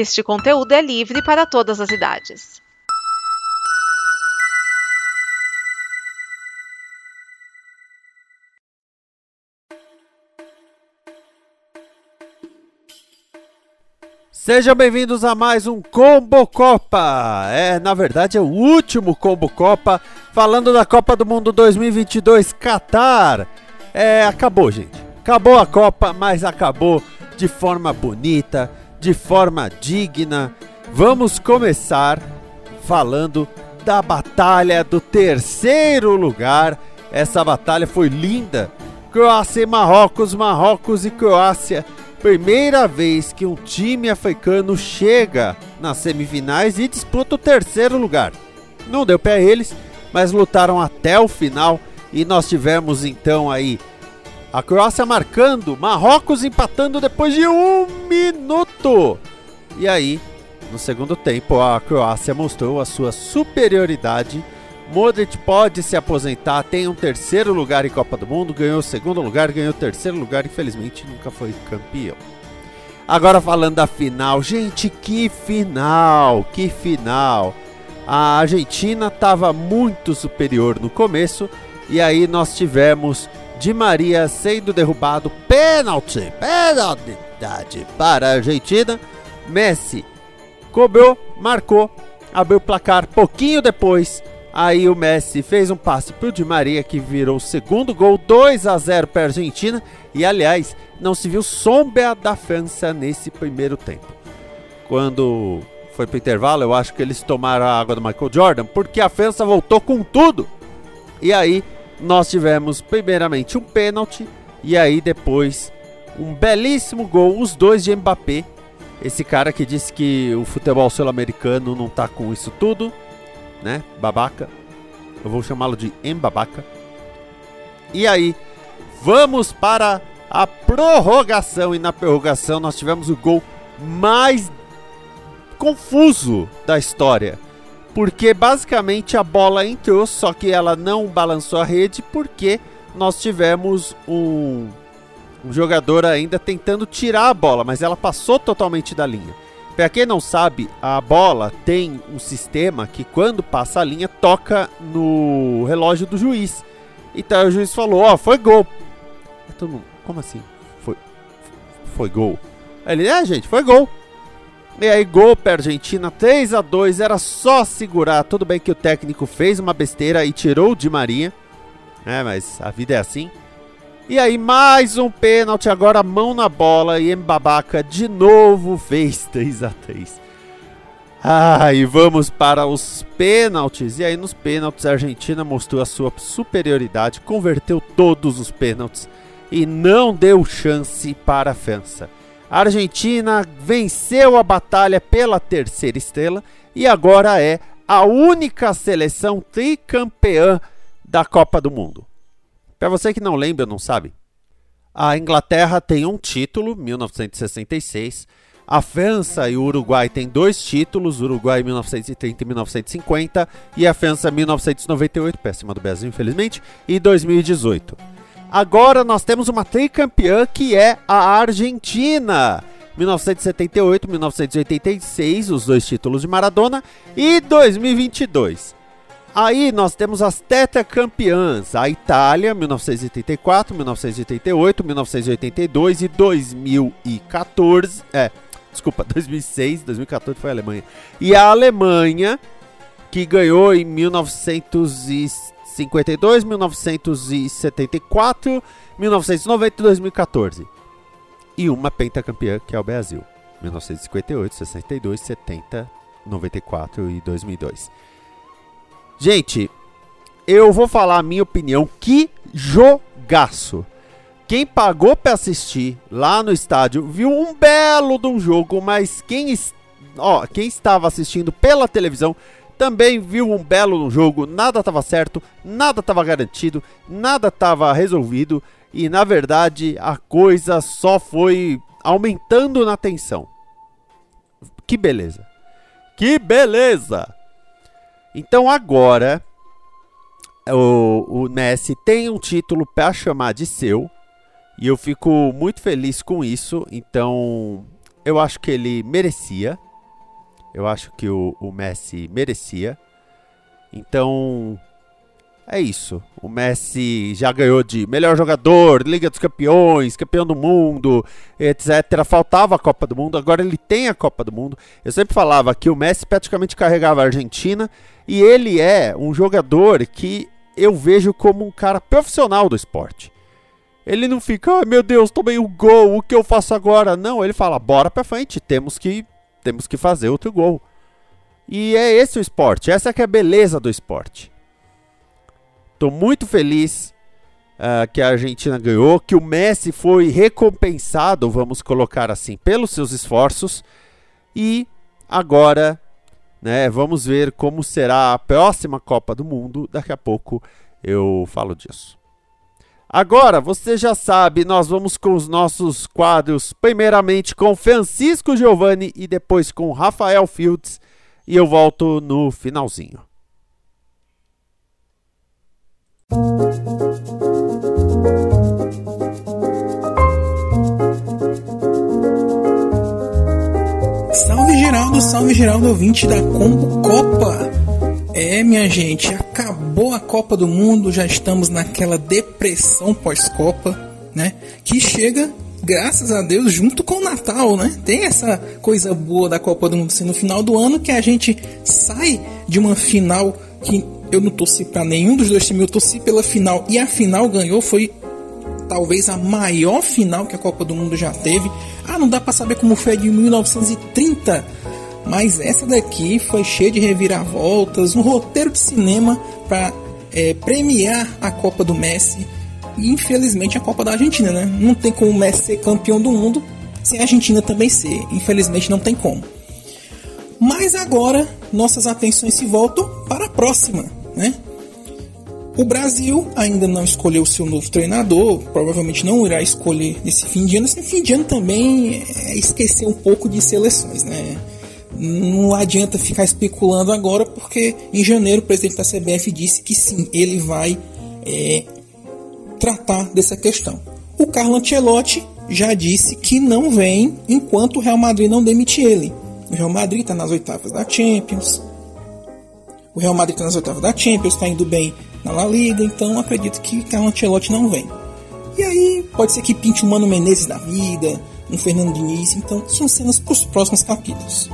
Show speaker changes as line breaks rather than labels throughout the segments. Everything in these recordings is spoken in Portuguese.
Este conteúdo é livre para todas as idades.
Sejam bem-vindos a mais um Combo Copa. É, na verdade é o último Combo Copa, falando da Copa do Mundo 2022 Qatar. É, acabou, gente. Acabou a Copa, mas acabou de forma bonita, de forma digna. Vamos começar falando da batalha do terceiro lugar. Essa batalha foi linda. Croácia e Marrocos, Marrocos e Croácia Primeira vez que um time africano chega nas semifinais e disputa o terceiro lugar. Não deu pé a eles, mas lutaram até o final e nós tivemos então aí a Croácia marcando, Marrocos empatando depois de um minuto. E aí, no segundo tempo, a Croácia mostrou a sua superioridade Modric pode se aposentar, tem um terceiro lugar em Copa do Mundo, ganhou o segundo lugar, ganhou o terceiro lugar, infelizmente nunca foi campeão. Agora falando da final, gente, que final, que final. A Argentina estava muito superior no começo e aí nós tivemos Di Maria sendo derrubado, pênalti, pênalti para a Argentina. Messi cobrou, marcou, abriu o placar pouquinho depois Aí o Messi fez um passe pro Di Maria que virou o segundo gol, 2 a 0 para a Argentina. E aliás, não se viu sombra da França nesse primeiro tempo. Quando foi pro intervalo, eu acho que eles tomaram a água do Michael Jordan, porque a França voltou com tudo. E aí nós tivemos primeiramente um pênalti e aí depois um belíssimo gol, os dois de Mbappé. Esse cara que disse que o futebol sul-americano não tá com isso tudo né? Babaca. Eu vou chamá-lo de Embabaca. E aí, vamos para a prorrogação. E na prorrogação nós tivemos o gol mais confuso da história. Porque basicamente a bola entrou, só que ela não balançou a rede, porque nós tivemos um, um jogador ainda tentando tirar a bola, mas ela passou totalmente da linha. Para quem não sabe, a bola tem um sistema que quando passa a linha toca no relógio do juiz. Então o juiz falou: Ó, oh, foi gol. mundo, como assim? Foi, foi gol? Ele, é, gente, foi gol. E aí, gol para Argentina, 3 a 2 Era só segurar. Tudo bem que o técnico fez uma besteira e tirou Di Maria. É, mas a vida é assim. E aí, mais um pênalti, agora mão na bola e Mbabaca de novo fez 3 a 3 Ah, e vamos para os pênaltis. E aí, nos pênaltis, a Argentina mostrou a sua superioridade, converteu todos os pênaltis e não deu chance para a França. A Argentina venceu a batalha pela terceira estrela e agora é a única seleção tricampeã da Copa do Mundo. Para você que não lembra, não sabe, a Inglaterra tem um título, 1966. A França e o Uruguai têm dois títulos, Uruguai 1930 e 1950 e a França 1998, péssima do Brasil, infelizmente, e 2018. Agora nós temos uma tricampeã que é a Argentina. 1978, 1986, os dois títulos de Maradona, e 2022. Aí nós temos as tetracampeãs, a Itália, 1984, 1988, 1982 e 2014. É, desculpa, 2006, 2014 foi a Alemanha. E a Alemanha, que ganhou em 1952, 1974, 1990 e 2014. E uma pentacampeã, que é o Brasil, 1958, 62, 70, 94 e 2002. Gente, eu vou falar a minha opinião. Que jogaço! Quem pagou para assistir lá no estádio viu um belo de um jogo, mas quem, ó, quem estava assistindo pela televisão também viu um belo jogo. Nada estava certo, nada estava garantido, nada estava resolvido e na verdade a coisa só foi aumentando na tensão. Que beleza! Que beleza! Então agora o, o Messi tem um título para chamar de seu e eu fico muito feliz com isso. Então eu acho que ele merecia, Eu acho que o, o Messi merecia. Então, é isso. O Messi já ganhou de melhor jogador, Liga dos Campeões, campeão do mundo, etc. Faltava a Copa do Mundo, agora ele tem a Copa do Mundo. Eu sempre falava que o Messi praticamente carregava a Argentina e ele é um jogador que eu vejo como um cara profissional do esporte. Ele não fica, ai oh, meu Deus, tomei um gol, o que eu faço agora? Não, ele fala, bora pra frente, temos que, temos que fazer outro gol. E é esse o esporte, essa que é a beleza do esporte. Estou muito feliz uh, que a Argentina ganhou, que o Messi foi recompensado, vamos colocar assim, pelos seus esforços. E agora, né, vamos ver como será a próxima Copa do Mundo. Daqui a pouco eu falo disso. Agora, você já sabe, nós vamos com os nossos quadros, primeiramente com Francisco Giovanni e depois com Rafael Fields, e eu volto no finalzinho.
Salve Geraldo, salve Geraldo, ouvinte da Combo Copa. É, minha gente, acabou a Copa do Mundo, já estamos naquela depressão pós-Copa, né? Que chega, graças a Deus, junto com o Natal, né? Tem essa coisa boa da Copa do Mundo ser no final do ano que a gente sai de uma final que eu não torci para nenhum dos dois times, eu torci pela final e a final ganhou, foi talvez a maior final que a Copa do Mundo já teve. Ah, não dá para saber como foi de 1930, mas essa daqui foi cheia de reviravoltas, um roteiro de cinema para é, premiar a Copa do Messi e infelizmente a Copa da Argentina, né? Não tem como o Messi ser campeão do mundo sem a Argentina também ser, infelizmente não tem como. Mas agora nossas atenções se voltam para a próxima, né? O Brasil ainda não escolheu seu novo treinador, provavelmente não irá escolher nesse fim de ano. Esse fim de ano também é esquecer um pouco de seleções, né? Não adianta ficar especulando agora, porque em janeiro o presidente da CBF disse que sim, ele vai é, tratar dessa questão. O Carlo Ancelotti já disse que não vem enquanto o Real Madrid não demitir ele. O Real Madrid está nas oitavas da Champions, o Real Madrid está nas oitavas da Champions, está indo bem na La Liga, então acredito que Carlo Ancelotti não vem. E aí pode ser que pinte um Mano Menezes da vida, um Fernando Diniz, então são cenas para os próximos capítulos.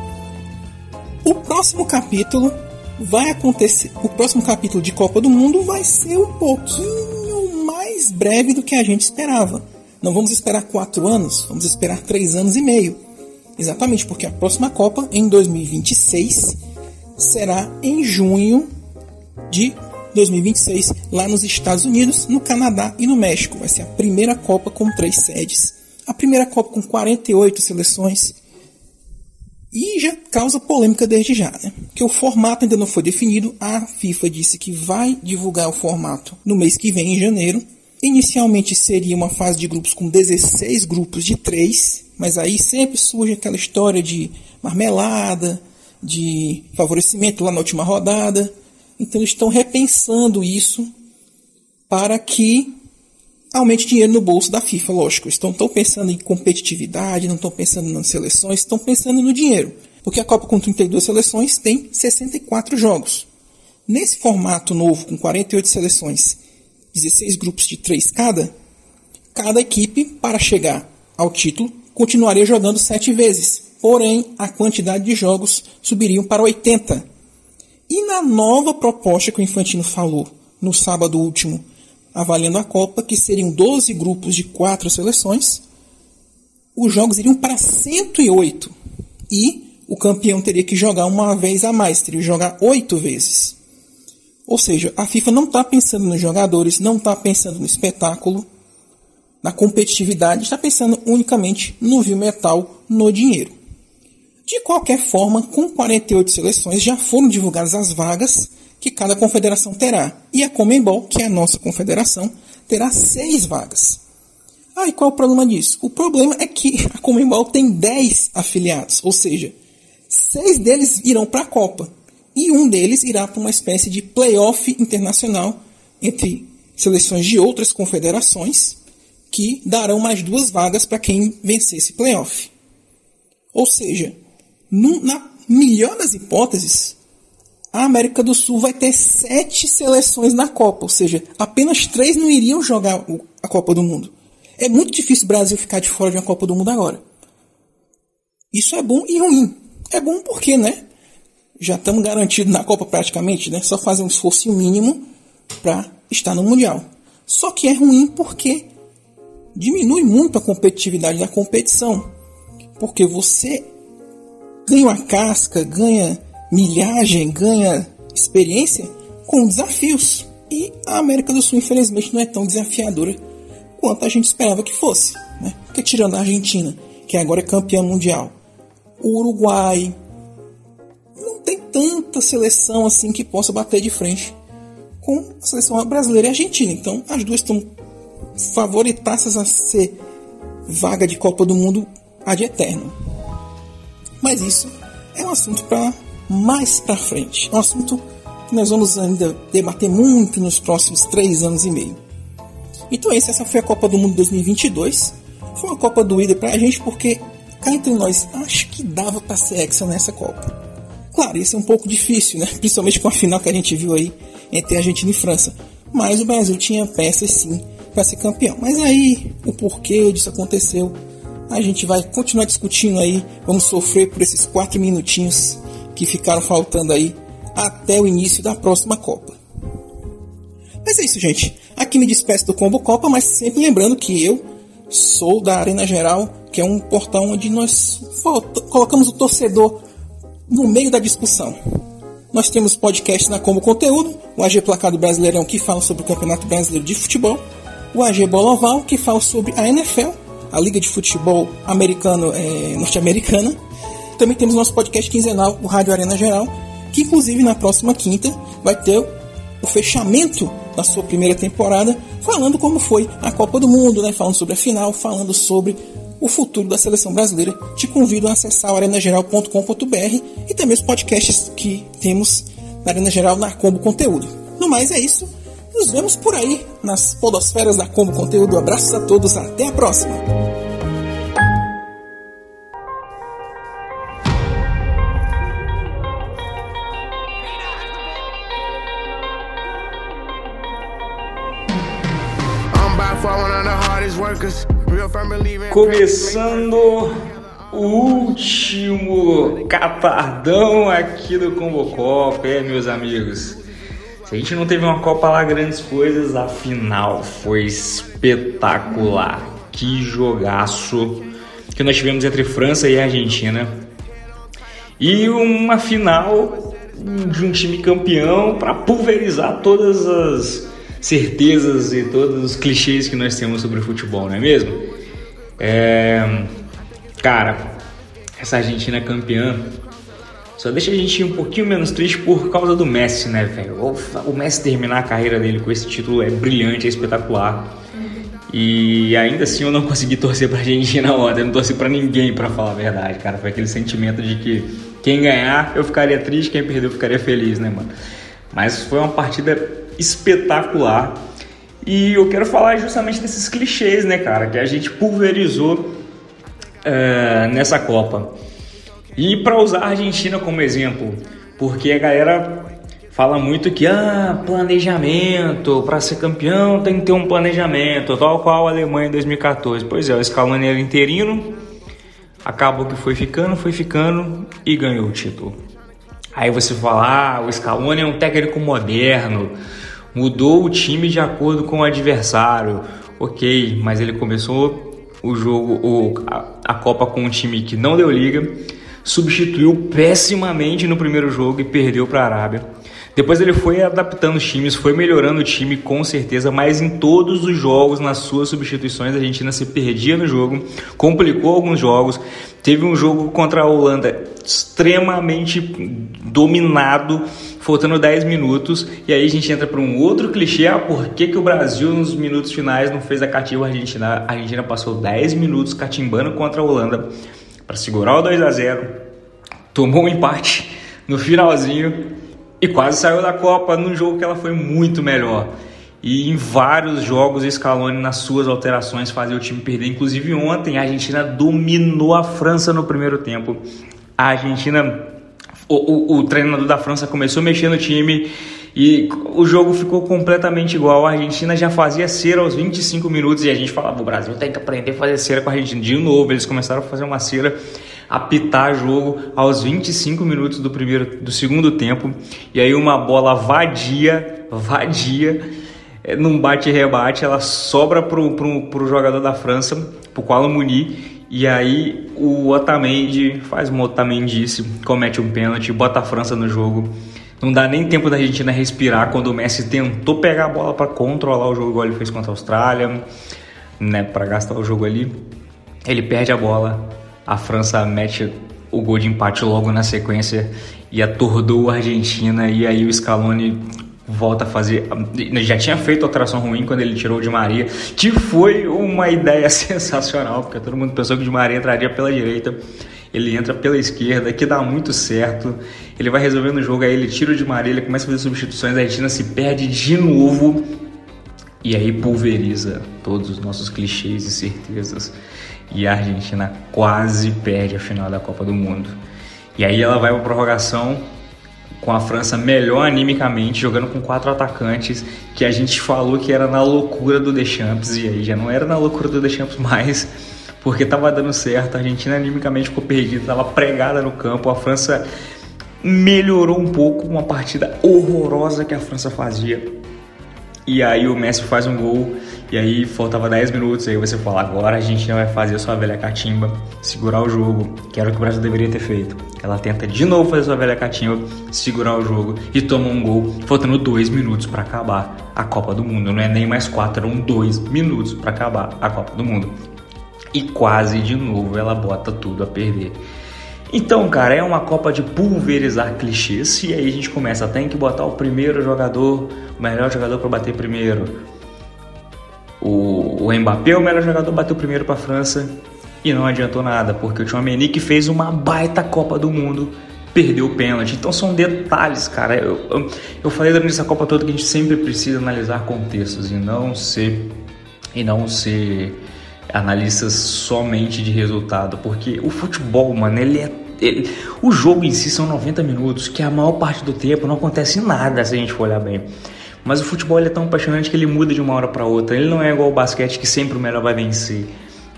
O próximo capítulo vai acontecer, o próximo capítulo de Copa do Mundo vai ser um pouquinho mais breve do que a gente esperava. Não vamos esperar quatro anos, vamos esperar três anos e meio. Exatamente, porque a próxima Copa, em 2026, será em junho de 2026, lá nos Estados Unidos, no Canadá e no México. Vai ser a primeira Copa com três sedes. A primeira Copa com 48 seleções. E já causa polêmica desde já, né? Que o formato ainda não foi definido. A FIFA disse que vai divulgar o formato no mês que vem, em janeiro. Inicialmente seria uma fase de grupos com 16 grupos de 3, mas aí sempre surge aquela história de marmelada, de favorecimento lá na última rodada. Então eles estão repensando isso para que aumente dinheiro no bolso da FIFA, lógico. Estão, estão pensando em competitividade, não estão pensando nas seleções, estão pensando no dinheiro. Porque a Copa com 32 seleções tem 64 jogos. Nesse formato novo, com 48 seleções, 16 grupos de 3 cada, cada equipe, para chegar ao título, continuaria jogando 7 vezes porém a quantidade de jogos subiriam para 80. E na nova proposta que o Infantino falou no sábado último, avaliando a Copa, que seriam 12 grupos de 4 seleções, os jogos iriam para 108. E o campeão teria que jogar uma vez a mais, teria que jogar 8 vezes. Ou seja, a FIFA não está pensando nos jogadores, não está pensando no espetáculo, na competitividade, está pensando unicamente no vil metal, no dinheiro. De qualquer forma, com 48 seleções já foram divulgadas as vagas que cada confederação terá. E a Comembol, que é a nossa confederação, terá seis vagas. Ah, e qual é o problema disso? O problema é que a Comembol tem 10 afiliados, ou seja, seis deles irão para a Copa e um deles irá para uma espécie de playoff internacional entre seleções de outras confederações que darão mais duas vagas para quem vencer esse playoff. Ou seja, na melhor das hipóteses, a América do Sul vai ter sete seleções na Copa, ou seja, apenas três não iriam jogar a Copa do Mundo. É muito difícil o Brasil ficar de fora de uma Copa do Mundo agora. Isso é bom e ruim. É bom porque, né? Já estamos garantidos na Copa praticamente, né? Só fazer um esforço mínimo para estar no Mundial. Só que é ruim porque diminui muito a competitividade da competição. Porque você ganha uma casca, ganha milhagem, ganha experiência com desafios. E a América do Sul, infelizmente, não é tão desafiadora quanto a gente esperava que fosse. Né? Porque tirando a Argentina, que agora é campeã mundial, o Uruguai, não tem tanta seleção assim que possa bater de frente com a seleção brasileira e argentina. Então as duas estão favoritadas a ser vaga de Copa do Mundo ad eterno. Mas isso é um assunto para mais para frente. É um assunto que nós vamos ainda debater muito nos próximos três anos e meio. Então essa foi a Copa do Mundo 2022. Foi uma Copa doída para a gente porque cá entre nós acho que dava para ser hexa nessa Copa. Claro, isso é um pouco difícil, né? Principalmente com a final que a gente viu aí entre Argentina e França. Mas o Brasil tinha peças sim para ser campeão. Mas aí o porquê disso aconteceu, a gente vai continuar discutindo aí. Vamos sofrer por esses quatro minutinhos que ficaram faltando aí até o início da próxima Copa. Mas é isso, gente. Aqui me despeço do Combo Copa, mas sempre lembrando que eu sou da Arena Geral, que é um portal onde nós colocamos o torcedor no meio da discussão. Nós temos podcast na Como Conteúdo, o AG Placado Brasileirão que fala sobre o Campeonato Brasileiro de Futebol, o AG Bola Oval que fala sobre a NFL, a Liga de Futebol americano é, norte-americana. Também temos nosso podcast quinzenal, o Rádio Arena Geral, que inclusive na próxima quinta vai ter o fechamento da sua primeira temporada, falando como foi a Copa do Mundo, né? falando sobre a final, falando sobre o futuro da seleção brasileira, te convido a acessar arenageral.com.br e também os podcasts que temos na Arena Geral na Combo Conteúdo. No mais é isso. Nos vemos por aí nas podosferas da Combo Conteúdo. Abraços a todos, até a próxima!
Começando o último catardão aqui do Combocopa, é meus amigos. Se a gente não teve uma Copa lá grandes coisas, a final foi espetacular. Que jogaço que nós tivemos entre França e Argentina. E uma final de um time campeão para pulverizar todas as certezas e todos os clichês que nós temos sobre o futebol, não é mesmo? É... Cara, essa Argentina campeã só deixa a gente um pouquinho menos triste por causa do Messi, né, velho? O Messi terminar a carreira dele com esse título é brilhante, é espetacular. E ainda assim eu não consegui torcer pra Argentina ontem, eu não torci pra ninguém, pra falar a verdade, cara. Foi aquele sentimento de que quem ganhar eu ficaria triste, quem perder eu ficaria feliz, né, mano? Mas foi uma partida espetacular. E eu quero falar justamente desses clichês, né, cara, que a gente pulverizou é, nessa Copa. E para usar a Argentina como exemplo, porque a galera fala muito que ah, planejamento, para ser campeão tem que ter um planejamento, tal qual a Alemanha em 2014. Pois é, o Scaloni era interino, acabou que foi ficando, foi ficando e ganhou o título. Aí você fala, ah, o Scaloni é um técnico moderno, mudou o time de acordo com o adversário. Ok, mas ele começou o jogo, o, a, a Copa com um time que não deu liga, substituiu pessimamente no primeiro jogo e perdeu para a Arábia. Depois ele foi adaptando os times, foi melhorando o time com certeza, mas em todos os jogos, nas suas substituições, a Argentina se perdia no jogo, complicou alguns jogos. Teve um jogo contra a Holanda extremamente dominado, faltando 10 minutos, e aí a gente entra para um outro clichê, ah, por que, que o Brasil nos minutos finais não fez a cativa Argentina? A Argentina passou 10 minutos catimbando contra a Holanda para segurar o 2 a 0 tomou um empate no finalzinho e quase saiu da Copa num jogo que ela foi muito melhor. E em vários jogos, Scaloni, nas suas alterações, fazia o time perder. Inclusive ontem, a Argentina dominou a França no primeiro tempo. a Argentina, o, o, o treinador da França começou a mexer no time e o jogo ficou completamente igual. A Argentina já fazia cera aos 25 minutos e a gente falava: o Brasil tem que aprender a fazer cera com a Argentina. De novo, eles começaram a fazer uma cera, apitar jogo aos 25 minutos do primeiro, do segundo tempo. E aí uma bola vadia, vadia, eh, num bate-rebate, ela sobra pro, pro jogador da França, pro Kuala Muni. E aí o Otamendi faz uma Otamendice, comete um pênalti, bota a França no jogo. Não dá nem tempo da Argentina respirar quando o Messi tentou pegar a bola para controlar o jogo igual ele fez contra a Austrália, né, para gastar o jogo ali. Ele perde a bola, a França mete o gol de empate logo na sequência e atordou a Argentina e aí o Scaloni volta a fazer. Já tinha feito alteração ruim quando ele tirou o Di Maria, que foi uma ideia sensacional, porque todo mundo pensou que o Di Maria entraria pela direita ele entra pela esquerda, que dá muito certo. Ele vai resolvendo o jogo, aí ele tira o de Maria, ele começa a fazer substituições, a Argentina se perde de novo. E aí pulveriza todos os nossos clichês e certezas. E a Argentina quase perde a final da Copa do Mundo. E aí ela vai para prorrogação com a França melhor animicamente, jogando com quatro atacantes, que a gente falou que era na loucura do Deschamps, e aí já não era na loucura do Deschamps mais porque estava dando certo, a Argentina animicamente ficou perdida, estava pregada no campo, a França melhorou um pouco uma partida horrorosa que a França fazia. E aí o Messi faz um gol, e aí faltava 10 minutos, aí você fala, agora a Argentina vai fazer a sua velha catimba, segurar o jogo, que era o que o Brasil deveria ter feito. Ela tenta de novo fazer sua velha catimba, segurar o jogo e toma um gol, faltando 2 minutos para acabar a Copa do Mundo. Não é nem mais 4, eram 2 minutos para acabar a Copa do Mundo e quase de novo ela bota tudo a perder. Então, cara, é uma Copa de pulverizar clichês e aí a gente começa, tem que botar o primeiro jogador, o melhor jogador para bater primeiro. O, o Mbappé, o melhor jogador, bateu primeiro para a França e não adiantou nada, porque o Tchouameni que fez uma baita Copa do Mundo perdeu o pênalti. Então são detalhes, cara. Eu, eu, eu falei durante essa Copa toda que a gente sempre precisa analisar contextos e não ser e não ser analistas somente de resultado, porque o futebol, mano, ele é ele, o jogo em si são 90 minutos, que a maior parte do tempo não acontece nada se a gente for olhar bem. Mas o futebol é tão apaixonante que ele muda de uma hora para outra. Ele não é igual o basquete que sempre o melhor vai vencer.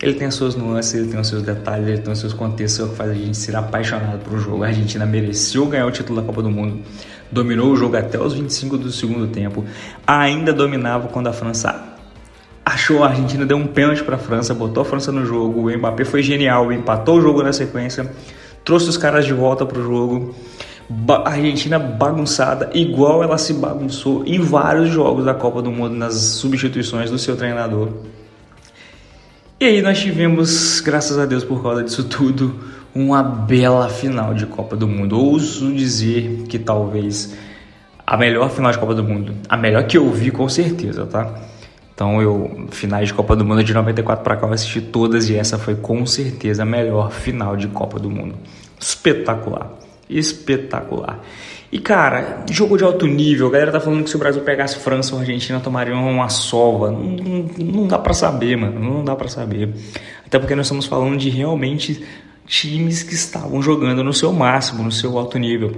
Ele tem as suas nuances, ele tem os seus detalhes, ele tem os seus contextos, é o que faz a gente ser apaixonado por um jogo. A Argentina mereceu ganhar o título da Copa do Mundo, dominou o jogo até os 25 do segundo tempo, ainda dominava quando a França achou a Argentina, deu um pênalti para a França, botou a França no jogo. O Mbappé foi genial, empatou o jogo na sequência, trouxe os caras de volta para o jogo. Argentina bagunçada, igual ela se bagunçou em vários jogos da Copa do Mundo nas substituições do seu treinador. E aí nós tivemos, graças a Deus por causa disso tudo, uma bela final de Copa do Mundo. Ouso dizer que talvez a melhor final de Copa do Mundo, a melhor que eu vi com certeza, tá? Então eu, finais de Copa do Mundo de 94 para cá eu assisti todas e essa foi com certeza a melhor final de Copa do Mundo. Espetacular. Espetacular. E cara, jogo de alto nível. A galera tá falando que se o Brasil pegasse França ou Argentina tomaria uma sova. Não, não, não dá para saber, mano. Não dá para saber. Até porque nós estamos falando de realmente times que estavam jogando no seu máximo, no seu alto nível.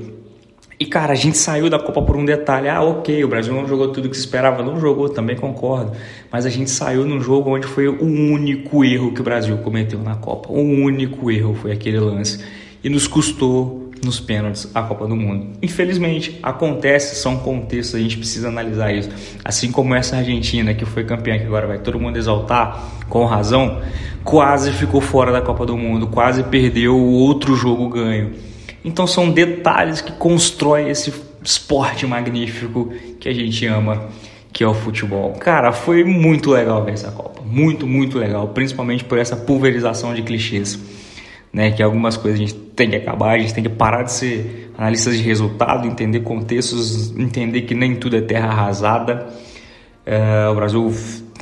E cara, a gente saiu da Copa por um detalhe. Ah, ok, o Brasil não jogou tudo que se esperava. Não jogou, também concordo. Mas a gente saiu num jogo onde foi o único erro que o Brasil cometeu na Copa. O único erro foi aquele lance. E nos custou nos pênaltis a Copa do Mundo. Infelizmente, acontece, são contextos, a gente precisa analisar isso. Assim como essa Argentina, que foi campeã, que agora vai todo mundo exaltar, com razão, quase ficou fora da Copa do Mundo, quase perdeu o outro jogo ganho. Então são detalhes que constroem esse esporte magnífico que a gente ama, que é o futebol. Cara, foi muito legal ver essa Copa, muito, muito legal, principalmente por essa pulverização de clichês, né? Que algumas coisas a gente tem que acabar, a gente tem que parar de ser analistas de resultado, entender contextos, entender que nem tudo é terra arrasada. É, o Brasil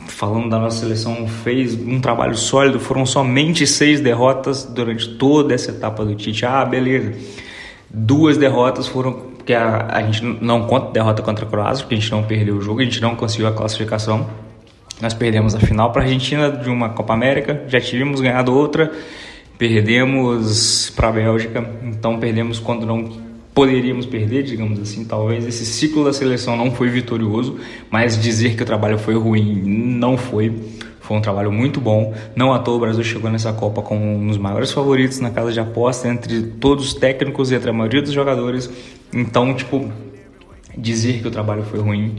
falando da nossa seleção, fez um trabalho sólido. Foram somente seis derrotas durante toda essa etapa do Tite. Ah, beleza. Duas derrotas foram porque a, a gente não conta derrota contra a Croácia, porque a gente não perdeu o jogo, a gente não conseguiu a classificação. Nós perdemos a final para a Argentina de uma Copa América, já tínhamos ganhado outra. Perdemos para a Bélgica, então perdemos quando não poderíamos perder, digamos assim. Talvez esse ciclo da seleção não foi vitorioso, mas dizer que o trabalho foi ruim não foi. Foi um trabalho muito bom. Não à toa o Brasil chegou nessa Copa como um dos maiores favoritos na casa de aposta entre todos os técnicos e entre a maioria dos jogadores. Então, tipo, dizer que o trabalho foi ruim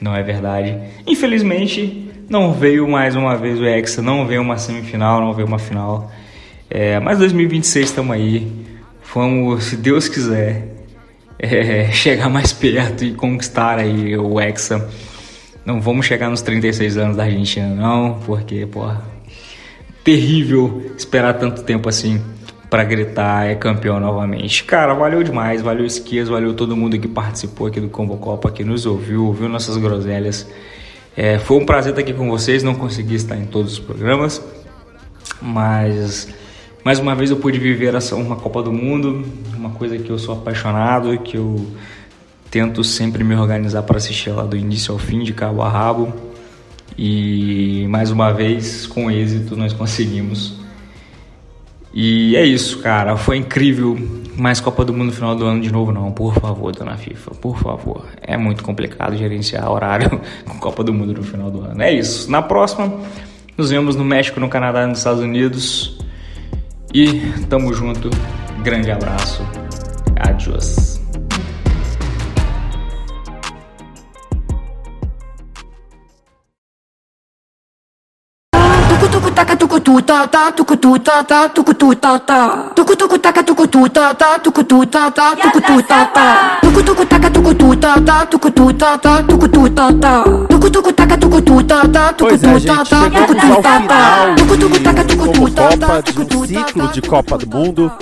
não é verdade. Infelizmente, não veio mais uma vez o Hexa, não veio uma semifinal, não veio uma final. É, mas 2026 estamos aí. Vamos, se Deus quiser, é, chegar mais perto e conquistar aí o Hexa. Não vamos chegar nos 36 anos da Argentina, não, porque, porra, terrível esperar tanto tempo assim para gritar é campeão novamente. Cara, valeu demais, valeu Esquias, valeu todo mundo que participou aqui do Combo Copa, que nos ouviu, ouviu nossas groselhas. É, foi um prazer estar aqui com vocês, não consegui estar em todos os programas, mas mais uma vez eu pude viver essa, uma Copa do Mundo, uma coisa que eu sou apaixonado, que eu tento sempre me organizar para assistir ela do início ao fim, de cabo a rabo. E mais uma vez, com êxito, nós conseguimos e é isso, cara. Foi incrível. Mais Copa do Mundo no final do ano de novo, não. Por favor, dona FIFA, por favor. É muito complicado gerenciar horário com Copa do Mundo no final do ano. É isso. Na próxima, nos vemos no México, no Canadá e nos Estados Unidos. E tamo junto. Grande abraço. Adiós.
Taka tuku tu ta ta tuku tu ta ta tuku tu ta ta tuku tuku taka tuku tu ta ta tuku
Pois é,
tu
gente,
ta ta
chegamos
tuku tu
ao
ta ta
final
tuku tuku taka tuku
do
tu
Combo
ta ta
de
tuku
um
tu ta
ciclo
ta
de Copa do Mundo.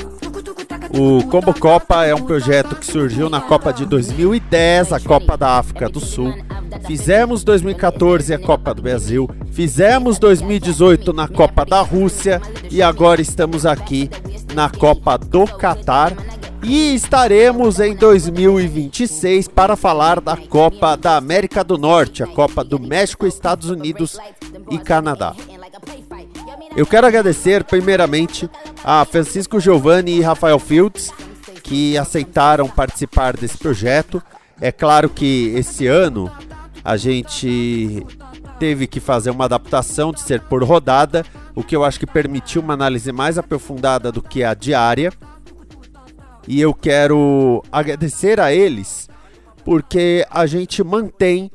O Combo Copa é um projeto que surgiu na Copa de 2010, a Copa da África do Sul. Fizemos 2014 a Copa do Brasil, fizemos 2018 na Copa da Rússia e agora estamos aqui na Copa do Catar. E estaremos em 2026 para falar da Copa da América do Norte, a Copa do México, Estados Unidos e Canadá. Eu quero agradecer primeiramente a Francisco Giovanni e Rafael Fields que aceitaram participar desse projeto. É claro que esse ano a gente teve que fazer uma adaptação de ser por rodada, o que eu acho que permitiu uma análise mais aprofundada do que a diária. E eu quero agradecer a eles porque a gente mantém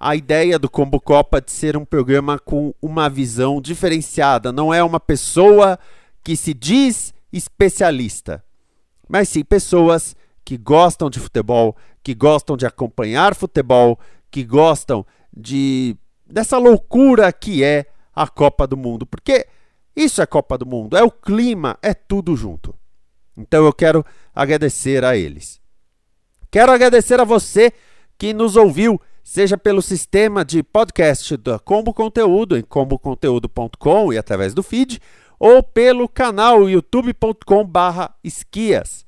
a ideia do Combo Copa de ser um programa com uma visão diferenciada. Não é uma pessoa que se diz especialista, mas sim pessoas que gostam de futebol, que gostam de acompanhar futebol, que gostam de dessa loucura que é a Copa do Mundo, porque isso é Copa do Mundo, é o clima, é tudo junto. Então eu quero agradecer a eles. Quero agradecer a você que nos ouviu, seja pelo sistema de podcast da Combo Conteúdo, em comboconteúdo.com e através do feed, ou pelo canal youtube.com/barra esquias.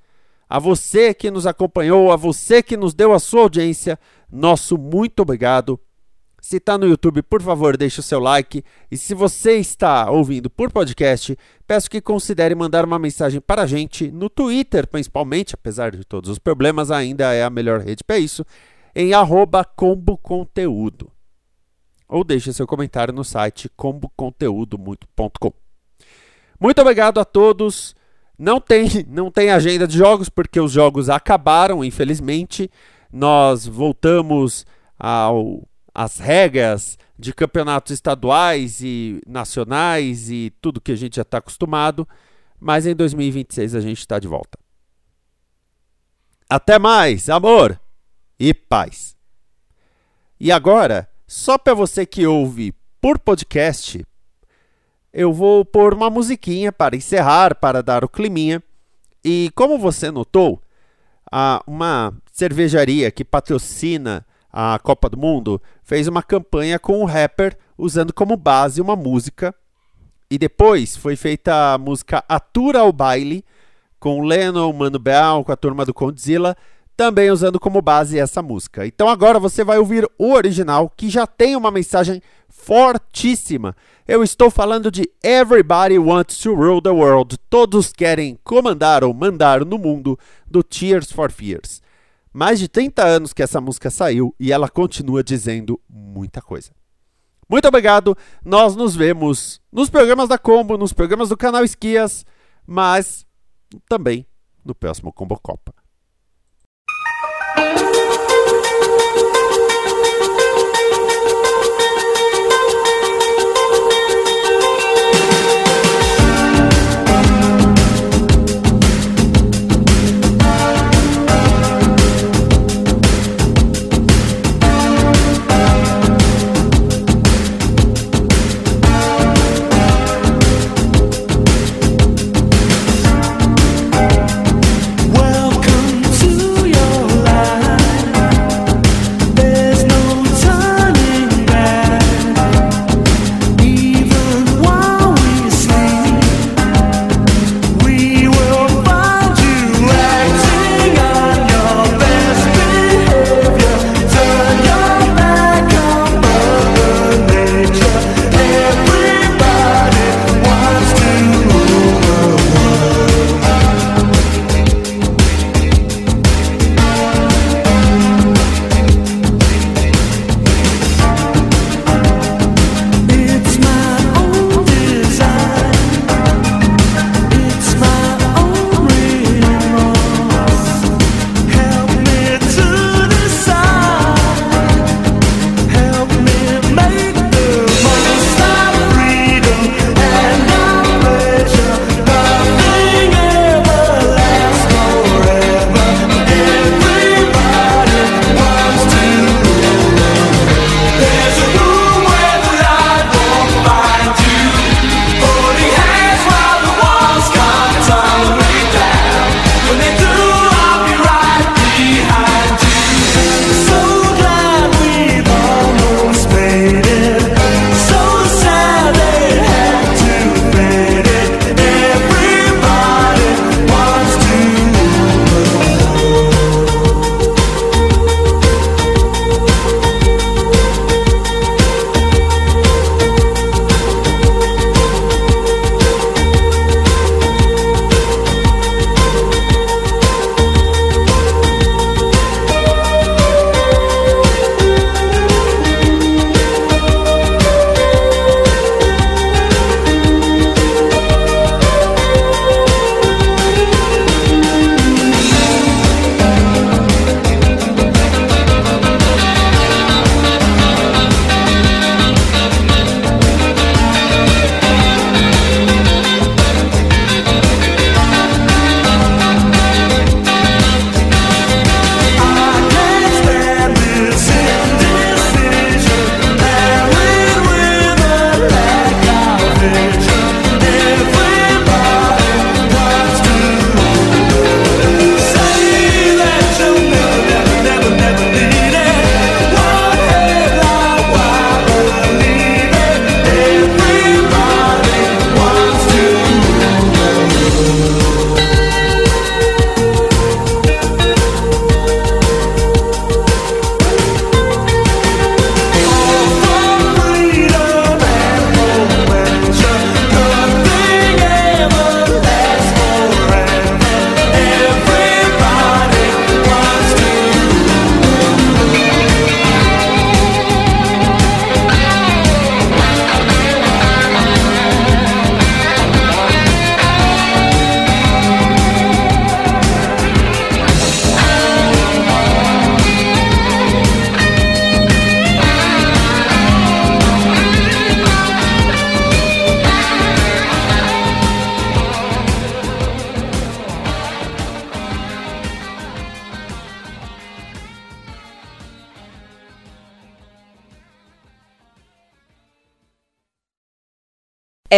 A você que nos acompanhou, a você que nos deu a sua audiência, nosso muito obrigado. Se está no YouTube, por favor, deixe o seu like. E se você está ouvindo por podcast, peço que considere mandar uma mensagem para a gente no Twitter, principalmente, apesar de todos os problemas, ainda é a melhor rede para isso, em arroba comboconteúdo. Ou deixe seu comentário no site comboconteúdo.com. Muito obrigado a todos. Não tem, não tem agenda de jogos, porque os jogos acabaram, infelizmente. Nós voltamos ao as regras de campeonatos estaduais e nacionais e tudo que a gente já está acostumado, mas em 2026 a gente está de volta. Até mais, amor e paz. E agora, só para você que ouve por podcast, eu vou pôr uma musiquinha para encerrar, para dar o climinha. E como você notou, uma cervejaria que patrocina a Copa do Mundo, fez uma campanha com o rapper usando como base uma música. E depois foi feita a música Atura ao Baile, com Lennon, Mano Brown, com a turma do Condzilla, também usando como base essa música. Então agora você vai ouvir o original, que já tem uma mensagem
fortíssima. Eu estou falando de Everybody Wants to Rule the World. Todos querem comandar ou mandar no mundo do Tears for Fears. Mais de 30 anos que essa música saiu e ela continua dizendo muita coisa. Muito obrigado. Nós nos vemos nos programas da Combo, nos programas do canal Esquias, mas também no próximo Combo Copa.